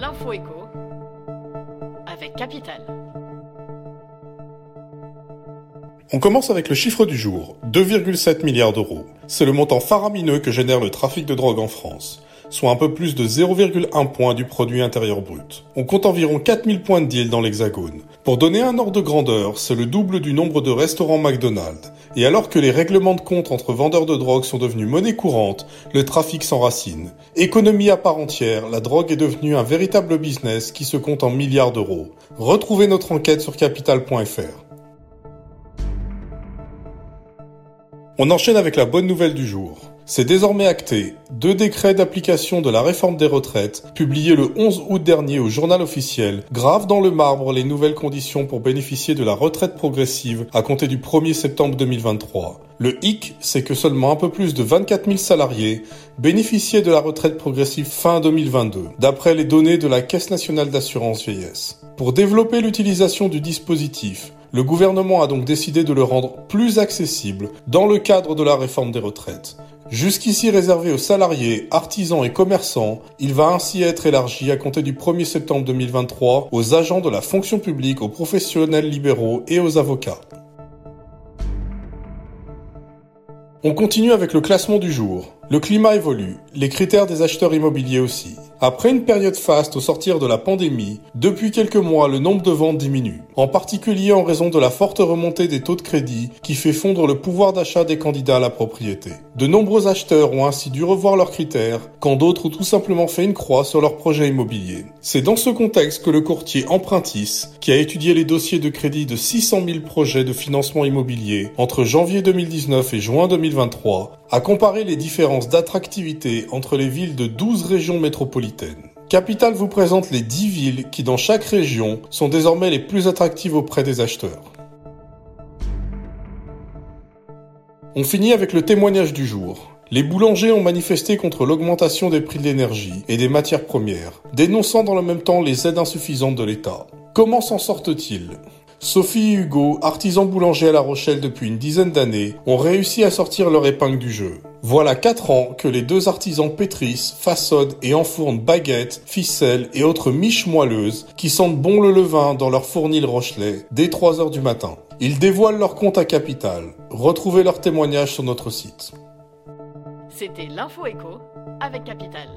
L'info écho avec Capital. On commence avec le chiffre du jour, 2,7 milliards d'euros. C'est le montant faramineux que génère le trafic de drogue en France soit un peu plus de 0,1 point du produit intérieur brut. On compte environ 4000 points de deal dans l'Hexagone. Pour donner un ordre de grandeur, c'est le double du nombre de restaurants McDonald's. Et alors que les règlements de compte entre vendeurs de drogue sont devenus monnaie courante, le trafic s'enracine. Économie à part entière, la drogue est devenue un véritable business qui se compte en milliards d'euros. Retrouvez notre enquête sur capital.fr. On enchaîne avec la bonne nouvelle du jour. C'est désormais acté. Deux décrets d'application de la réforme des retraites, publiés le 11 août dernier au journal officiel, gravent dans le marbre les nouvelles conditions pour bénéficier de la retraite progressive à compter du 1er septembre 2023. Le hic, c'est que seulement un peu plus de 24 000 salariés bénéficiaient de la retraite progressive fin 2022, d'après les données de la Caisse nationale d'assurance vieillesse. Pour développer l'utilisation du dispositif, le gouvernement a donc décidé de le rendre plus accessible dans le cadre de la réforme des retraites. Jusqu'ici réservé aux salariés, artisans et commerçants, il va ainsi être élargi à compter du 1er septembre 2023 aux agents de la fonction publique, aux professionnels libéraux et aux avocats. On continue avec le classement du jour. Le climat évolue, les critères des acheteurs immobiliers aussi. Après une période faste au sortir de la pandémie, depuis quelques mois le nombre de ventes diminue, en particulier en raison de la forte remontée des taux de crédit qui fait fondre le pouvoir d'achat des candidats à la propriété. De nombreux acheteurs ont ainsi dû revoir leurs critères, quand d'autres ont tout simplement fait une croix sur leur projet immobilier. C'est dans ce contexte que le courtier Empruntis, qui a étudié les dossiers de crédit de 600 000 projets de financement immobilier entre janvier 2019 et juin 2023, a comparé les différences d'attractivité entre les villes de 12 régions métropolitaines. Capital vous présente les 10 villes qui dans chaque région sont désormais les plus attractives auprès des acheteurs. On finit avec le témoignage du jour. Les boulangers ont manifesté contre l'augmentation des prix de l'énergie et des matières premières, dénonçant dans le même temps les aides insuffisantes de l'État. Comment s'en sortent-ils? Sophie et Hugo, artisans boulangers à La Rochelle depuis une dizaine d'années, ont réussi à sortir leur épingle du jeu. Voilà 4 ans que les deux artisans pétrissent, façonnent et enfournent baguettes, ficelles et autres miches moelleuses qui sentent bon le levain dans leur fournil Rochelet dès 3 heures du matin. Ils dévoilent leur compte à capital. Retrouvez leurs témoignages sur notre site. C'était l'info écho avec Capital.